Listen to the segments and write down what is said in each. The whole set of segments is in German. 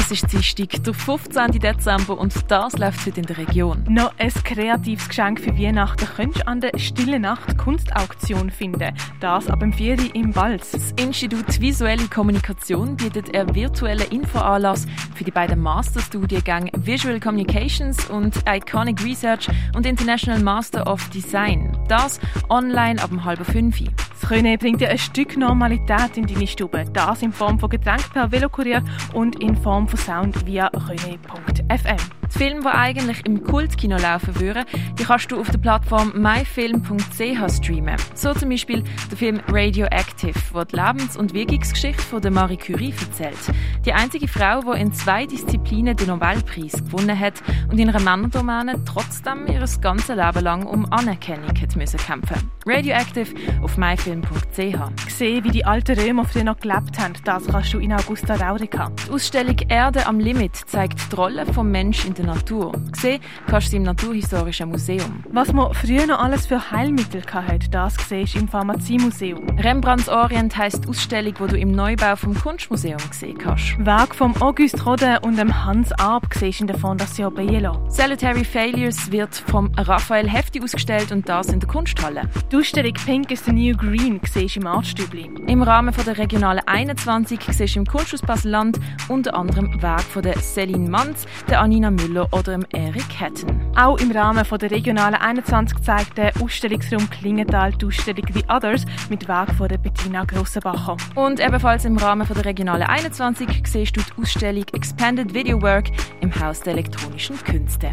Es ist Dienstag, der 15. Dezember und das läuft heute in der Region. Noch ein kreatives Geschenk für Weihnachten könntest du an der Stille Nacht Kunstauktion finden. Das ab dem 4. im Balz. Das Institut Visuelle Kommunikation bietet einen virtuellen Infoanlass für die beiden Masterstudiengänge Visual Communications und Iconic Research und International Master of Design. Das online ab dem halben 5. Das Können bringt dir ein Stück Normalität in deine Stube. Das in Form von Getränk per Velokurier und in Form von Sound via rene.fm. Die Filme, die eigentlich im Kultkino laufen würden, die kannst du auf der Plattform myfilm.ch streamen. So zum Beispiel der Film Radioactive, der die Lebens- und Wirkungsgeschichte von der Marie Curie erzählt. Die einzige Frau, die in zwei Disziplinen den Nobelpreis gewonnen hat und in einer Männerdomäne trotzdem ihr ganzes Leben lang um Anerkennung hat müssen kämpfen. Radioactive auf myfilm.ch. Sehen, wie die alten Römer früher noch gelebt haben, das kannst du in Augusta Raurica. Die Ausstellung Erde am Limit zeigt die Rolle des Menschen in der Natur. Gesehen kannst du im Naturhistorischen Museum. Was man früher noch alles für Heilmittel hatte, das siehst im Pharmaziemuseum. Rembrandts Orient heisst die Ausstellung, die du im Neubau vom Kunstmuseum gesehen kannst. Werk vom Auguste Rodin und dem Hans Arp siehst in der Fondation Bielo. Salutary Failures wird vom Raphael Hefti ausgestellt und das in der Kunsthalle. Die Ausstellung Pink is the New Green siehst im Artstübli. Im Rahmen von der Regionalen 21 siehst du im Kunsthaus Basel-Land unter anderem Werk von der Céline Manz, der Anina Müller oder dem Eric Hatton. Auch im Rahmen von der Regionalen 21 zeigt der Ausstellungsraum Klingenthal die Ausstellung The Others mit Werk von der Bettina Grossenbacher. Und ebenfalls im Rahmen von der Regionalen 21 siehst du die Ausstellung Expanded Video Work im Haus der elektronischen Künste.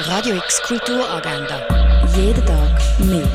Radio X Kulturagenda. Jeden Tag mehr.